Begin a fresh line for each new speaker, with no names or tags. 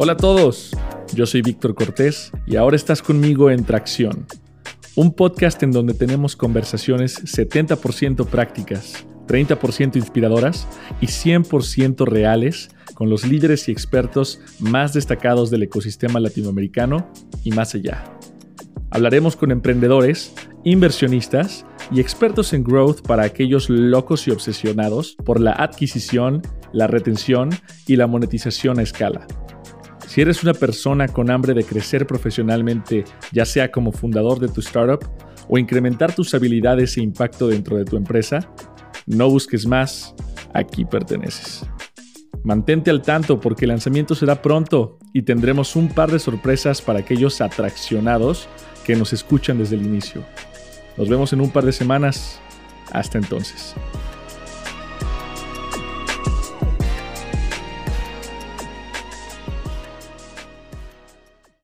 Hola a todos, yo soy Víctor Cortés y ahora estás conmigo en Tracción, un podcast en donde tenemos conversaciones 70% prácticas, 30% inspiradoras y 100% reales con los líderes y expertos más destacados del ecosistema latinoamericano y más allá. Hablaremos con emprendedores, inversionistas y expertos en growth para aquellos locos y obsesionados por la adquisición, la retención y la monetización a escala. Si eres una persona con hambre de crecer profesionalmente, ya sea como fundador de tu startup o incrementar tus habilidades e impacto dentro de tu empresa, no busques más, aquí perteneces. Mantente al tanto porque el lanzamiento será pronto y tendremos un par de sorpresas para aquellos atraccionados que nos escuchan desde el inicio. Nos vemos en un par de semanas. Hasta entonces.